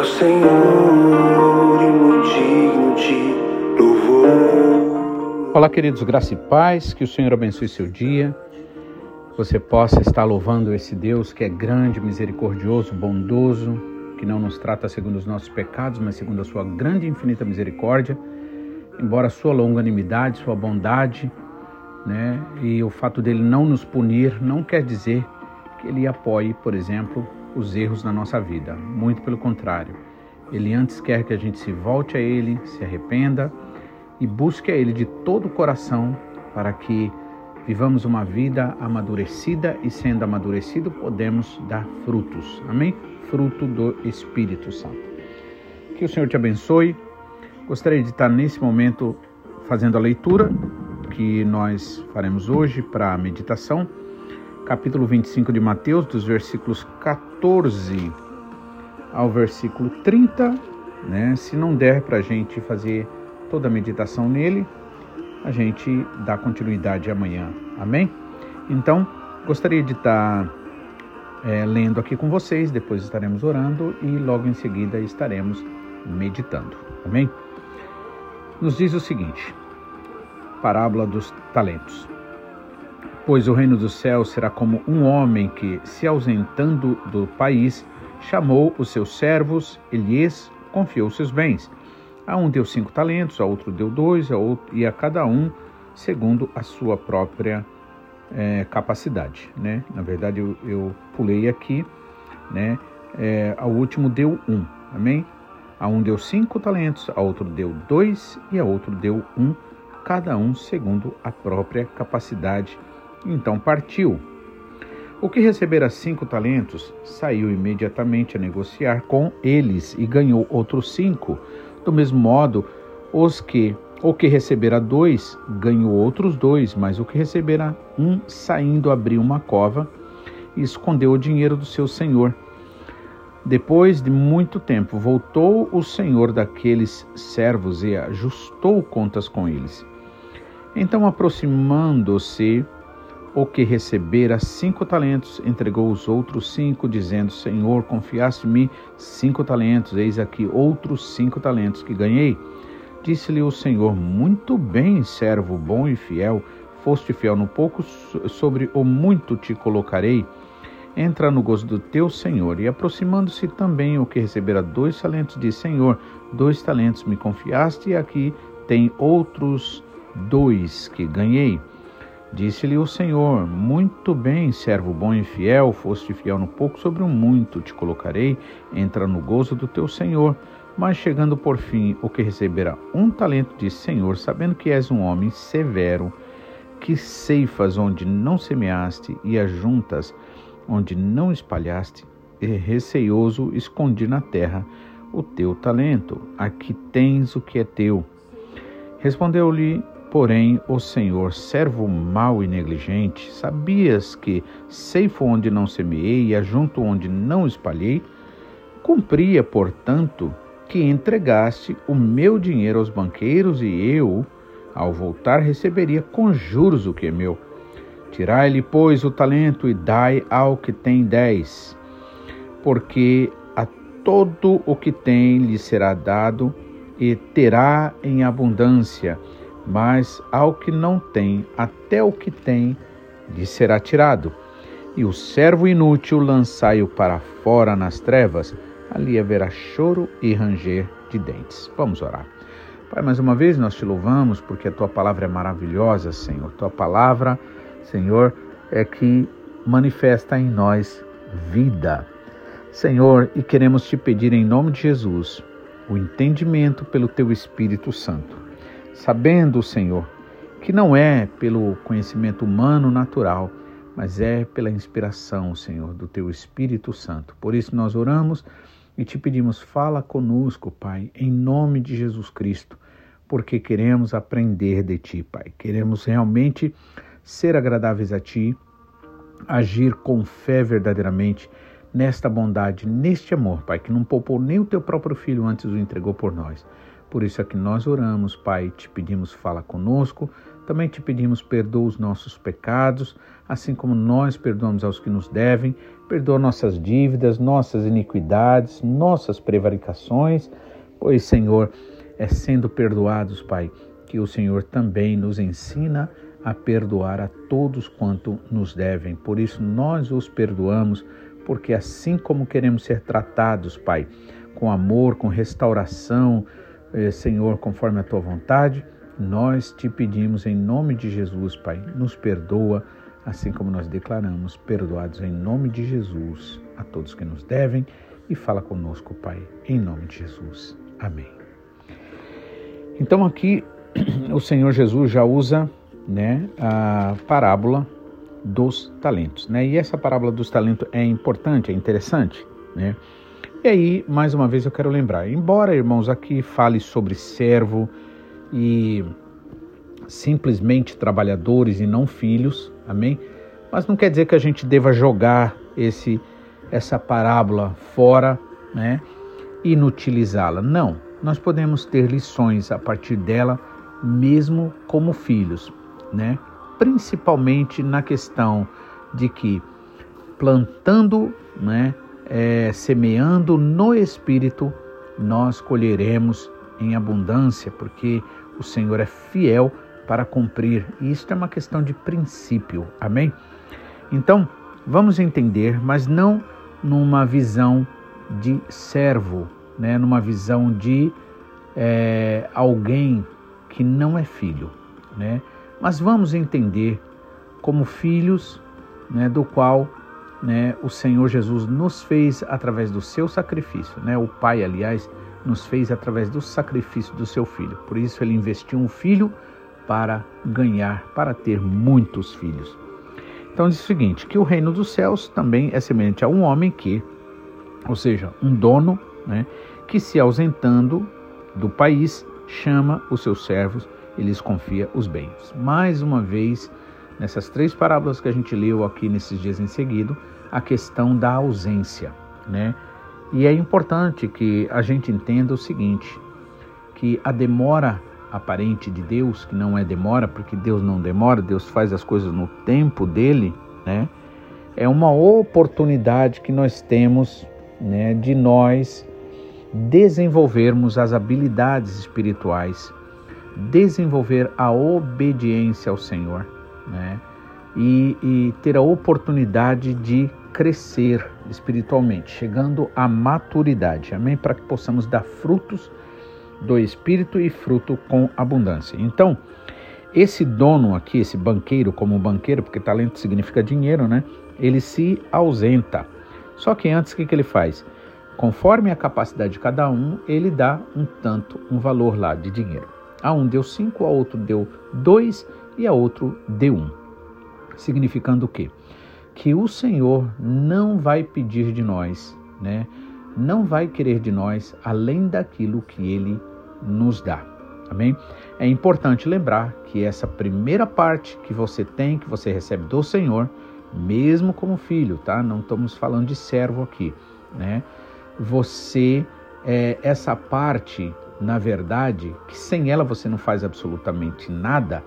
o Senhor e digno de louvor. Olá, queridos, graça e paz, que o Senhor abençoe seu dia. Você possa estar louvando esse Deus que é grande, misericordioso, bondoso, que não nos trata segundo os nossos pecados, mas segundo a sua grande e infinita misericórdia. Embora a sua longanimidade, sua bondade, né, e o fato dele não nos punir, não quer dizer que ele apoie, por exemplo, os erros na nossa vida. Muito pelo contrário. Ele antes quer que a gente se volte a Ele, se arrependa e busque a Ele de todo o coração para que vivamos uma vida amadurecida e, sendo amadurecido, podemos dar frutos. Amém? Fruto do Espírito Santo. Que o Senhor te abençoe. Gostaria de estar nesse momento fazendo a leitura que nós faremos hoje para a meditação capítulo 25 de Mateus, dos versículos 14 ao versículo 30. Né? Se não der para a gente fazer toda a meditação nele, a gente dá continuidade amanhã. Amém? Então, gostaria de estar é, lendo aqui com vocês, depois estaremos orando e logo em seguida estaremos meditando. Amém? Nos diz o seguinte: Parábola dos talentos. Pois o reino dos céus será como um homem que, se ausentando do país, chamou os seus servos e lhes confiou seus bens. A um deu cinco talentos, a outro deu dois, a outro, e a cada um segundo a sua própria é, capacidade. Né? Na verdade, eu, eu pulei aqui, né? É, ao último deu um, amém? A um deu cinco talentos, a outro deu dois e a outro deu um, cada um segundo a própria capacidade então partiu. O que recebera cinco talentos saiu imediatamente a negociar com eles e ganhou outros cinco. Do mesmo modo, os que o que recebera dois ganhou outros dois, mas o que recebera um saindo abriu uma cova e escondeu o dinheiro do seu senhor. Depois de muito tempo, voltou o senhor daqueles servos e ajustou contas com eles. Então, aproximando-se, o que recebera cinco talentos entregou os outros cinco, dizendo: Senhor, confiaste-me cinco talentos, eis aqui outros cinco talentos que ganhei. Disse-lhe o Senhor: Muito bem, servo bom e fiel, foste fiel no pouco, sobre o muito te colocarei. Entra no gozo do teu Senhor. E aproximando-se também o que recebera dois talentos, disse: Senhor, dois talentos me confiaste, e aqui tem outros dois que ganhei. Disse-lhe o Senhor: Muito bem, servo bom e fiel, foste fiel no pouco, sobre o muito te colocarei, entra no gozo do teu Senhor. Mas chegando por fim o que receberá um talento, disse: Senhor, sabendo que és um homem severo, que ceifas onde não semeaste e ajuntas onde não espalhaste, e receioso escondi na terra o teu talento. Aqui tens o que é teu. Respondeu-lhe Porém, o Senhor, servo mau e negligente, sabias que ceifo onde não semeei e ajunto onde não espalhei? Cumpria, portanto, que entregaste o meu dinheiro aos banqueiros e eu, ao voltar, receberia com juros o que é meu. Tirai-lhe, pois, o talento e dai ao que tem dez, porque a todo o que tem lhe será dado e terá em abundância mas ao que não tem, até o que tem, lhe será tirado. E o servo inútil lançai-o para fora nas trevas, ali haverá choro e ranger de dentes. Vamos orar. Pai, mais uma vez nós te louvamos porque a tua palavra é maravilhosa, Senhor. Tua palavra, Senhor, é que manifesta em nós vida. Senhor, e queremos te pedir em nome de Jesus o entendimento pelo teu Espírito Santo sabendo, Senhor, que não é pelo conhecimento humano natural, mas é pela inspiração, Senhor, do Teu Espírito Santo. Por isso nós oramos e te pedimos, fala conosco, Pai, em nome de Jesus Cristo, porque queremos aprender de Ti, Pai. Queremos realmente ser agradáveis a Ti, agir com fé verdadeiramente nesta bondade, neste amor, Pai, que não poupou nem o Teu próprio Filho antes o entregou por nós Por isso é que nós oramos, Pai, te pedimos fala conosco, também te pedimos perdoa os nossos pecados, assim como nós perdoamos aos que nos devem, perdoa nossas dívidas, nossas iniquidades, nossas prevaricações, pois, Senhor, é sendo perdoados, Pai, que o Senhor também nos ensina a perdoar a todos quanto nos devem. Por isso nós os perdoamos, porque assim como queremos ser tratados, Pai, com amor, com restauração, Senhor, conforme a tua vontade, nós te pedimos em nome de Jesus, Pai, nos perdoa, assim como nós declaramos, perdoados em nome de Jesus a todos que nos devem e fala conosco, Pai, em nome de Jesus. Amém. Então aqui o Senhor Jesus já usa, né, a parábola dos talentos, né? E essa parábola dos talentos é importante, é interessante, né? E aí, mais uma vez, eu quero lembrar: embora, irmãos, aqui fale sobre servo e simplesmente trabalhadores e não filhos, amém? Mas não quer dizer que a gente deva jogar esse essa parábola fora, né? Inutilizá-la. Não. Nós podemos ter lições a partir dela, mesmo como filhos, né? Principalmente na questão de que plantando, né? É, semeando no Espírito, nós colheremos em abundância, porque o Senhor é fiel para cumprir. E isso é uma questão de princípio, amém? Então, vamos entender, mas não numa visão de servo, né? numa visão de é, alguém que não é filho, né? mas vamos entender como filhos né, do qual né, o Senhor Jesus nos fez através do seu sacrifício, né? O Pai, aliás, nos fez através do sacrifício do seu filho. Por isso ele investiu um filho para ganhar, para ter muitos filhos. Então diz o seguinte, que o reino dos céus também é semelhante a um homem que, ou seja, um dono, né, que se ausentando do país, chama os seus servos e lhes confia os bens. Mais uma vez, nessas três parábolas que a gente leu aqui nesses dias em seguida, a questão da ausência, né? E é importante que a gente entenda o seguinte, que a demora aparente de Deus, que não é demora, porque Deus não demora, Deus faz as coisas no tempo dele, né? É uma oportunidade que nós temos, né, de nós desenvolvermos as habilidades espirituais, desenvolver a obediência ao Senhor né? E, e ter a oportunidade de crescer espiritualmente, chegando à maturidade, amém? Para que possamos dar frutos do Espírito e fruto com abundância. Então, esse dono aqui, esse banqueiro, como banqueiro, porque talento significa dinheiro, né? Ele se ausenta. Só que antes, o que, que ele faz? Conforme a capacidade de cada um, ele dá um tanto, um valor lá de dinheiro. A um deu cinco, a outro deu dois e a outro deu um. Significando o quê? Que o Senhor não vai pedir de nós, né? Não vai querer de nós além daquilo que ele nos dá. Amém? É importante lembrar que essa primeira parte que você tem, que você recebe do Senhor, mesmo como filho, tá? Não estamos falando de servo aqui, né? Você, é, essa parte, na verdade, que sem ela você não faz absolutamente nada,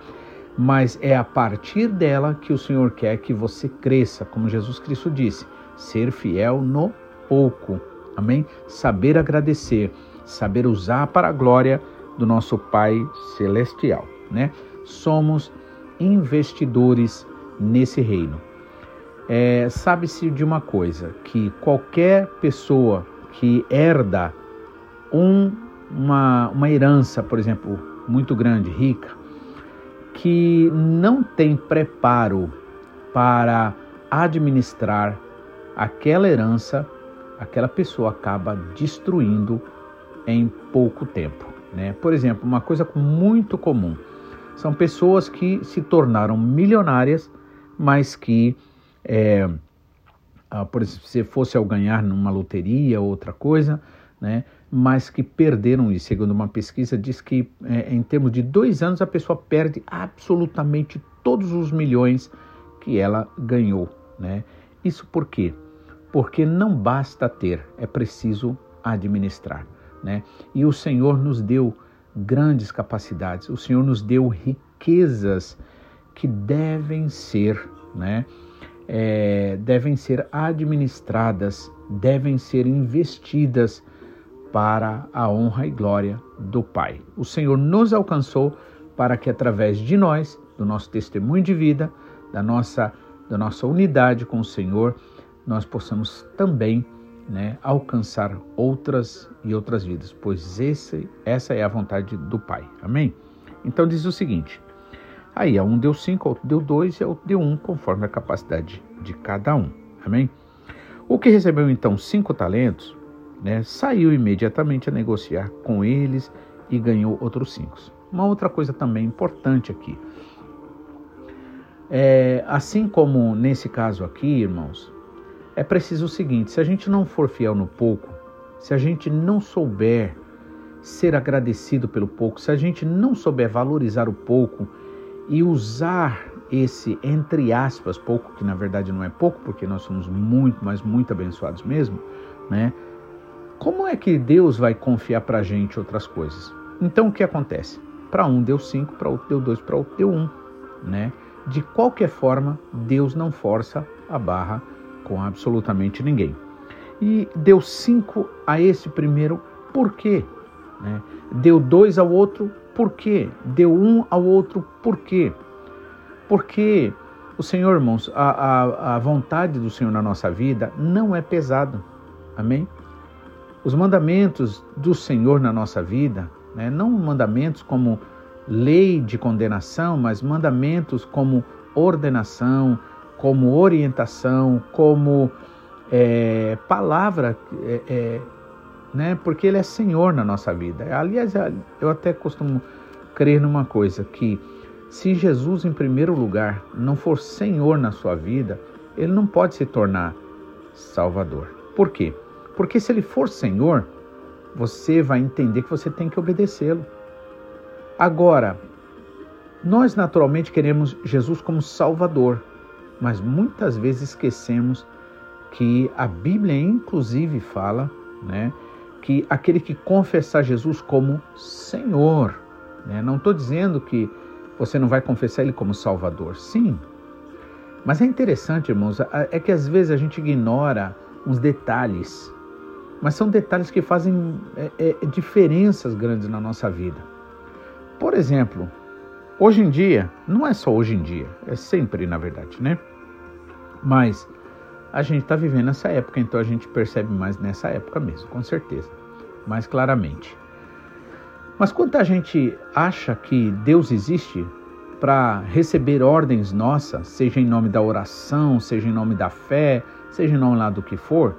mas é a partir dela que o Senhor quer que você cresça, como Jesus Cristo disse, ser fiel no pouco. Amém? Saber agradecer, saber usar para a glória do nosso Pai celestial, né? Somos investidores nesse reino. É, Sabe-se de uma coisa, que qualquer pessoa que herda um, uma, uma herança, por exemplo, muito grande, rica, que não tem preparo para administrar aquela herança, aquela pessoa acaba destruindo em pouco tempo. Né? Por exemplo, uma coisa muito comum são pessoas que se tornaram milionárias, mas que, é, ah, por exemplo, se fosse ao ganhar numa loteria ou outra coisa, né, mas que perderam isso. Segundo uma pesquisa, diz que é, em termos de dois anos a pessoa perde absolutamente todos os milhões que ela ganhou. Né? Isso por quê? Porque não basta ter, é preciso administrar. Né? E o Senhor nos deu grandes capacidades, o Senhor nos deu riquezas que devem ser, né? É, devem ser administradas, devem ser investidas para a honra e glória do Pai. O Senhor nos alcançou para que através de nós, do nosso testemunho de vida, da nossa da nossa unidade com o Senhor, nós possamos também né, alcançar outras e outras vidas, pois esse, essa é a vontade do Pai. Amém? Então diz o seguinte: aí a um deu cinco, outro deu dois e outro deu um, conforme a capacidade de cada um. Amém? O que recebeu então cinco talentos, né, saiu imediatamente a negociar com eles e ganhou outros cinco. Uma outra coisa também importante aqui. É, assim como nesse caso aqui, irmãos, é preciso o seguinte: se a gente não for fiel no pouco, se a gente não souber ser agradecido pelo pouco, se a gente não souber valorizar o pouco e usar esse, entre aspas, pouco, que na verdade não é pouco, porque nós somos muito, mas muito abençoados mesmo, né? Como é que Deus vai confiar para a gente outras coisas? Então o que acontece? Para um deu cinco, para outro deu dois, para outro deu um, né? De qualquer forma, Deus não força a barra com absolutamente ninguém. E deu cinco a esse primeiro, por quê? Né? Deu dois ao outro, por quê? Deu um ao outro, por quê? Porque o Senhor, irmãos, a, a, a vontade do Senhor na nossa vida não é pesado. Amém? Os mandamentos do Senhor na nossa vida, né, não mandamentos como lei de condenação, mas mandamentos como ordenação, como orientação, como é, palavra, é, é, né? porque Ele é Senhor na nossa vida. Aliás, eu até costumo crer numa coisa, que se Jesus, em primeiro lugar, não for Senhor na sua vida, Ele não pode se tornar Salvador. Por quê? Porque se Ele for Senhor, você vai entender que você tem que obedecê-lo. Agora, nós naturalmente queremos Jesus como Salvador, mas muitas vezes esquecemos que a Bíblia, inclusive, fala né, que aquele que confessar Jesus como Senhor, né, não estou dizendo que você não vai confessar Ele como Salvador, sim, mas é interessante, irmãos, é que às vezes a gente ignora uns detalhes, mas são detalhes que fazem é, é, diferenças grandes na nossa vida. Por exemplo, Hoje em dia, não é só hoje em dia, é sempre na verdade, né? Mas a gente está vivendo essa época, então a gente percebe mais nessa época mesmo, com certeza, mais claramente. Mas quanta gente acha que Deus existe para receber ordens nossas, seja em nome da oração, seja em nome da fé, seja em nome lá do que for,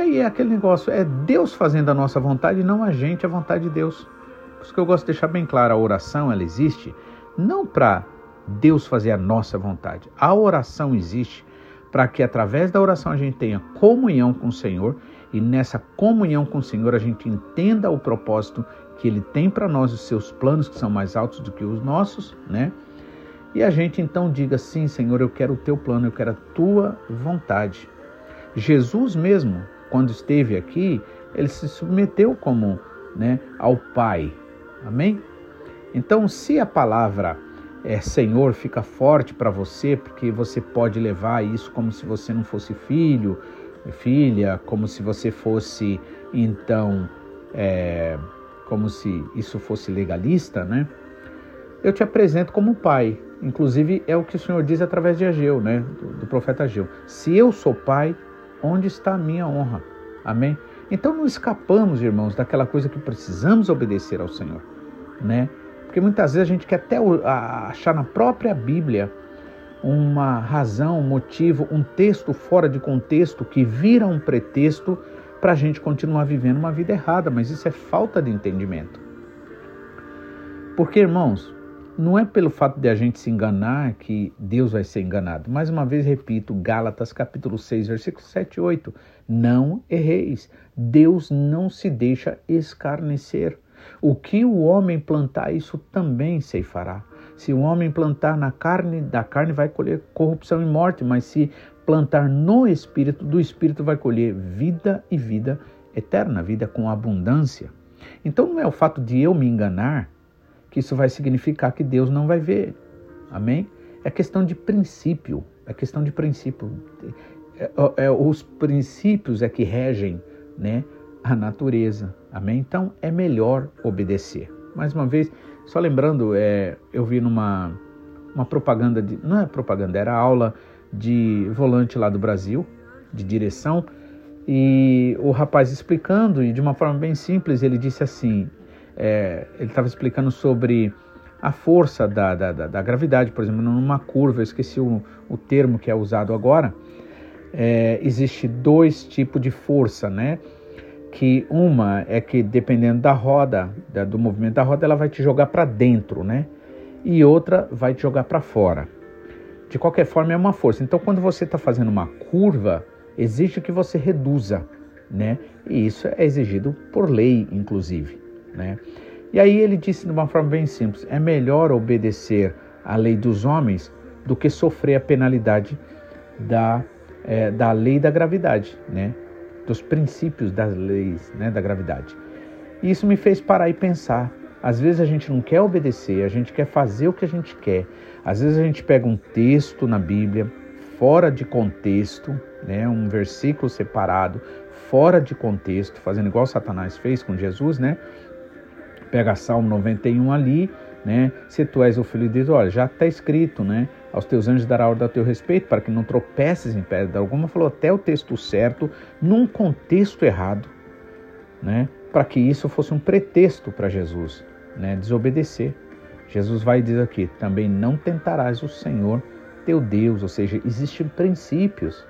aí é aquele negócio, é Deus fazendo a nossa vontade e não a gente a vontade de Deus. Por isso que eu gosto de deixar bem claro, a oração ela existe não para Deus fazer a nossa vontade. A oração existe para que através da oração a gente tenha comunhão com o Senhor e nessa comunhão com o Senhor a gente entenda o propósito que Ele tem para nós, os seus planos que são mais altos do que os nossos, né? E a gente então diga sim, Senhor, eu quero o teu plano, eu quero a tua vontade. Jesus mesmo, quando esteve aqui, ele se submeteu como, né, ao Pai. Amém? Então, se a palavra é, Senhor fica forte para você, porque você pode levar isso como se você não fosse filho, filha, como se você fosse, então, é, como se isso fosse legalista, né? Eu te apresento como pai. Inclusive, é o que o Senhor diz através de Ageu, né? Do, do profeta Ageu. Se eu sou pai, onde está a minha honra? Amém? Então, não escapamos, irmãos, daquela coisa que precisamos obedecer ao Senhor, né? Porque muitas vezes a gente quer até achar na própria Bíblia uma razão, um motivo, um texto fora de contexto que vira um pretexto para a gente continuar vivendo uma vida errada, mas isso é falta de entendimento. Porque, irmãos, não é pelo fato de a gente se enganar que Deus vai ser enganado. Mais uma vez repito, Gálatas capítulo 6, versículo 7 e 8. Não erreis. Deus não se deixa escarnecer. O que o homem plantar, isso também ceifará. Se o homem plantar na carne, da carne vai colher corrupção e morte, mas se plantar no espírito, do espírito vai colher vida e vida eterna, vida com abundância. Então não é o fato de eu me enganar que isso vai significar que Deus não vai ver. Amém? É questão de princípio. É questão de princípio. É, é, os princípios é que regem né, a natureza. Amém? Então é melhor obedecer. Mais uma vez, só lembrando, é, eu vi numa uma propaganda de. Não é propaganda, era aula de volante lá do Brasil, de direção, e o rapaz explicando, e de uma forma bem simples, ele disse assim: é, ele estava explicando sobre a força da, da, da, da, gravidade, por exemplo, numa curva, eu esqueci o, o termo que é usado agora, é, existe dois tipos de força, né? Que uma é que dependendo da roda, da, do movimento da roda, ela vai te jogar para dentro, né? E outra vai te jogar para fora. De qualquer forma, é uma força. Então, quando você está fazendo uma curva, exige que você reduza, né? E isso é exigido por lei, inclusive, né? E aí ele disse de uma forma bem simples: é melhor obedecer à lei dos homens do que sofrer a penalidade da, é, da lei da gravidade, né? Dos princípios das leis né, da gravidade. E isso me fez parar e pensar. Às vezes a gente não quer obedecer, a gente quer fazer o que a gente quer. Às vezes a gente pega um texto na Bíblia fora de contexto, né, um versículo separado, fora de contexto, fazendo igual Satanás fez com Jesus, né? Pega Salmo 91 ali, né? Se tu és o filho de Deus, olha, já está escrito, né? Aos teus anjos dará ordem ao teu respeito, para que não tropeces em pedra alguma. Falou até o texto certo, num contexto errado, né? Para que isso fosse um pretexto para Jesus, né? Desobedecer. Jesus vai dizer aqui: também não tentarás o Senhor teu Deus, ou seja, existem princípios.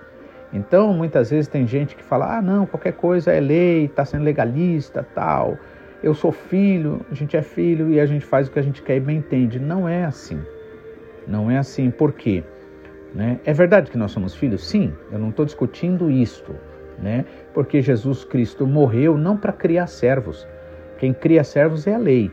Então, muitas vezes tem gente que fala: ah, não, qualquer coisa é lei, está sendo legalista, tal eu sou filho, a gente é filho e a gente faz o que a gente quer e bem entende. Não é assim. Não é assim. Por quê? Né? É verdade que nós somos filhos? Sim, eu não estou discutindo isto. Né? Porque Jesus Cristo morreu não para criar servos. Quem cria servos é a lei.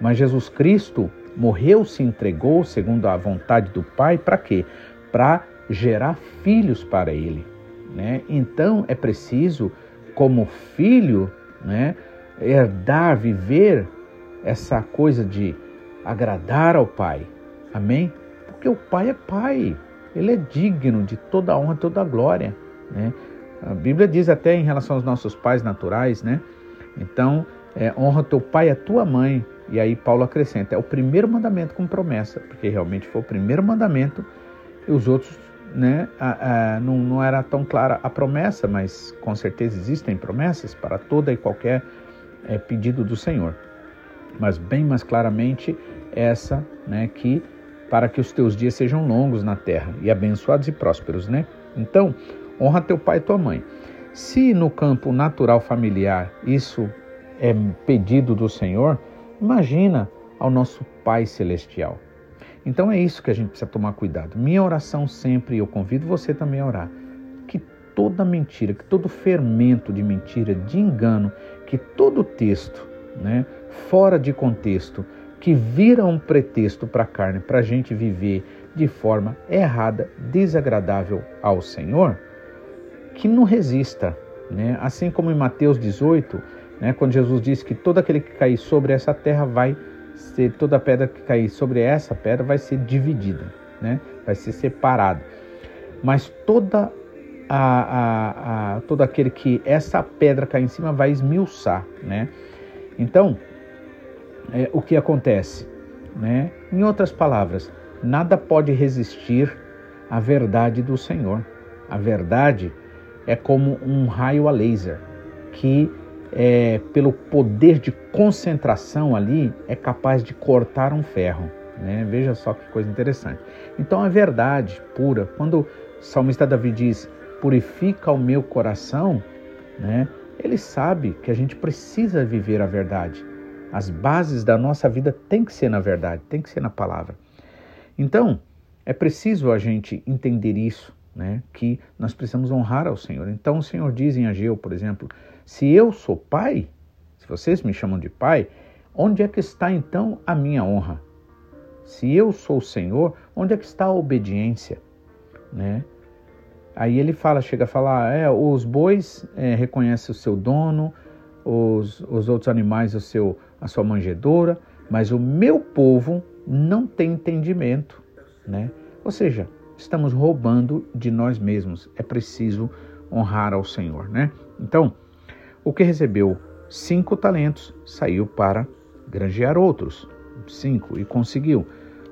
Mas Jesus Cristo morreu, se entregou segundo a vontade do Pai, para quê? Para gerar filhos para Ele. Né? Então é preciso, como filho, né, herdar, viver essa coisa de agradar ao Pai. Amém? Porque o Pai é Pai. Ele é digno de toda a honra, toda a glória. Né? A Bíblia diz até em relação aos nossos pais naturais, né? Então, é, honra teu pai e a tua mãe. E aí Paulo acrescenta, é o primeiro mandamento com promessa, porque realmente foi o primeiro mandamento e os outros, né, a, a, não, não era tão clara a promessa, mas com certeza existem promessas para toda e qualquer é, pedido do Senhor. Mas bem mais claramente essa, né, que para que os teus dias sejam longos na terra e abençoados e prósperos, né? Então, honra teu pai e tua mãe. Se no campo natural familiar isso é pedido do Senhor, imagina ao nosso Pai celestial. Então é isso que a gente precisa tomar cuidado. Minha oração sempre, eu convido você também a orar, que toda mentira, que todo fermento de mentira, de engano, que todo texto, né, fora de contexto, que vira um pretexto para a carne, para a gente viver de forma errada, desagradável ao Senhor, que não resista. Né? Assim como em Mateus 18, né, quando Jesus disse que todo aquele que cair sobre essa terra vai ser, toda pedra que cair sobre essa pedra vai ser dividida, né? vai ser separada. Mas toda a, a, a, todo aquele que essa pedra cair em cima vai esmiuçar, né? Então, é, o que acontece, né? Em outras palavras, nada pode resistir à verdade do Senhor. A verdade é como um raio a laser que é, pelo poder de concentração ali é capaz de cortar um ferro. Né? Veja só que coisa interessante. Então a verdade pura, quando o salmista Davi diz purifica o meu coração, né? Ele sabe que a gente precisa viver a verdade. As bases da nossa vida tem que ser na verdade, tem que ser na palavra. Então, é preciso a gente entender isso, né? Que nós precisamos honrar ao Senhor. Então, o Senhor diz em Ageu, por exemplo, se eu sou pai, se vocês me chamam de pai, onde é que está então a minha honra? Se eu sou o Senhor, onde é que está a obediência, né? Aí ele fala, chega a falar, é, os bois é, reconhecem o seu dono, os, os outros animais o seu, a sua manjedoura, mas o meu povo não tem entendimento, né? Ou seja, estamos roubando de nós mesmos. É preciso honrar ao Senhor, né? Então, o que recebeu cinco talentos saiu para granjear outros, cinco, e conseguiu.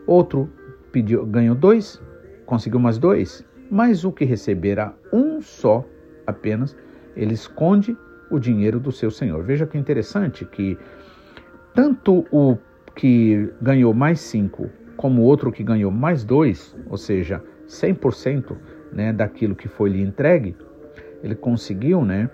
Outro pediu, ganhou dois, conseguiu mais dois, mas o que receberá um só apenas, ele esconde o dinheiro do seu senhor. Veja que interessante que tanto o que ganhou mais cinco como o outro que ganhou mais dois, ou seja, 100% né, daquilo que foi lhe entregue, ele conseguiu, né?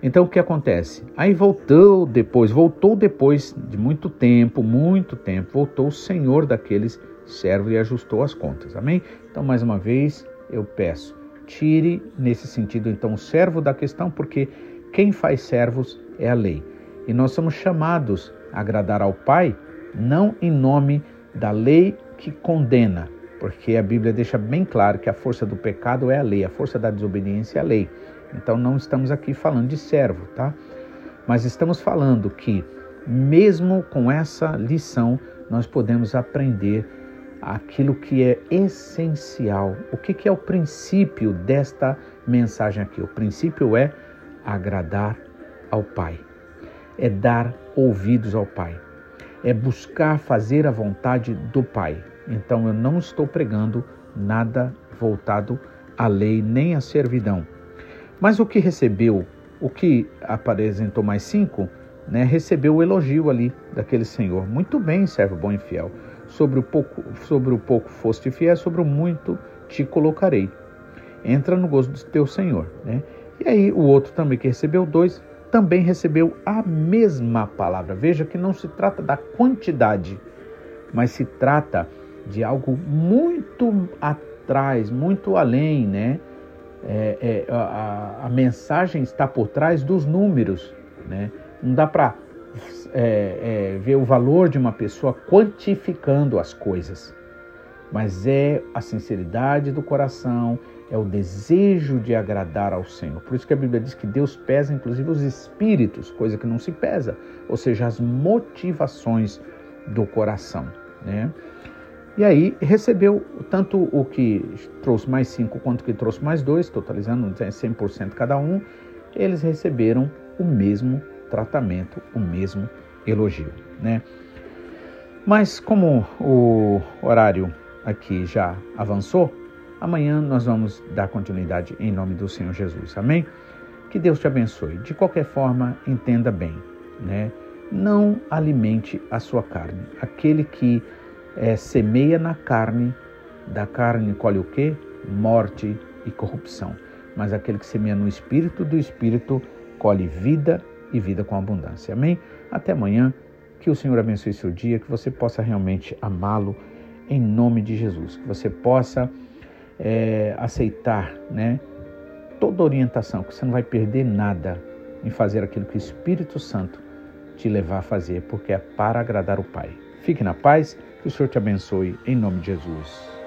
Então o que acontece? Aí voltou depois, voltou depois de muito tempo, muito tempo, voltou o senhor daqueles servos e ajustou as contas. Amém? Então mais uma vez eu peço, tire nesse sentido então o servo da questão, porque quem faz servos é a lei. E nós somos chamados a agradar ao Pai, não em nome da lei que condena, porque a Bíblia deixa bem claro que a força do pecado é a lei, a força da desobediência é a lei. Então não estamos aqui falando de servo, tá? Mas estamos falando que mesmo com essa lição nós podemos aprender aquilo que é essencial. O que, que é o princípio desta mensagem aqui? O princípio é agradar ao Pai, é dar ouvidos ao Pai, é buscar fazer a vontade do Pai. Então eu não estou pregando nada voltado à lei nem à servidão. Mas o que recebeu, o que apresentou mais cinco, né, recebeu o elogio ali daquele senhor. Muito bem, servo bom e fiel. Sobre o pouco, sobre o pouco foste fiel, sobre o muito te colocarei. Entra no gozo do teu senhor. Né? E aí o outro também que recebeu dois, também recebeu a mesma palavra. Veja que não se trata da quantidade, mas se trata de algo muito atrás, muito além, né? É, é, a, a, mensagem está por trás dos números, né? Não dá para é, é, ver o valor de uma pessoa quantificando as coisas, mas é a sinceridade do coração, é o desejo de agradar ao Senhor. Por isso que a Bíblia diz que Deus pesa inclusive os espíritos, coisa que não se pesa, ou seja, as motivações do coração, né? E aí recebeu tanto o que trouxe mais cinco quanto o que trouxe mais dois, totalizando 100% cada um, eles receberam o mesmo tratamento, o mesmo elogio, né? Mas como o horário aqui já avançou, amanhã nós vamos dar continuidade em nome do Senhor Jesus. Amém? Que Deus te abençoe. De qualquer forma, entenda bem, né? Não alimente a sua carne. Aquele que é, semeia na carne, da carne colhe o quê? Morte e corrupção. Mas aquele que semeia no espírito, do espírito colhe vida e vida com abundância. Amém? Até amanhã. Que o Senhor abençoe seu dia, que você possa realmente amá-lo em nome de Jesus. Que você possa é, aceitar né, toda orientação, que você não vai perder nada em fazer aquilo que o Espírito Santo te levar a fazer, porque é para agradar o Pai. Fique na paz, que o Senhor te abençoe, em nome de Jesus.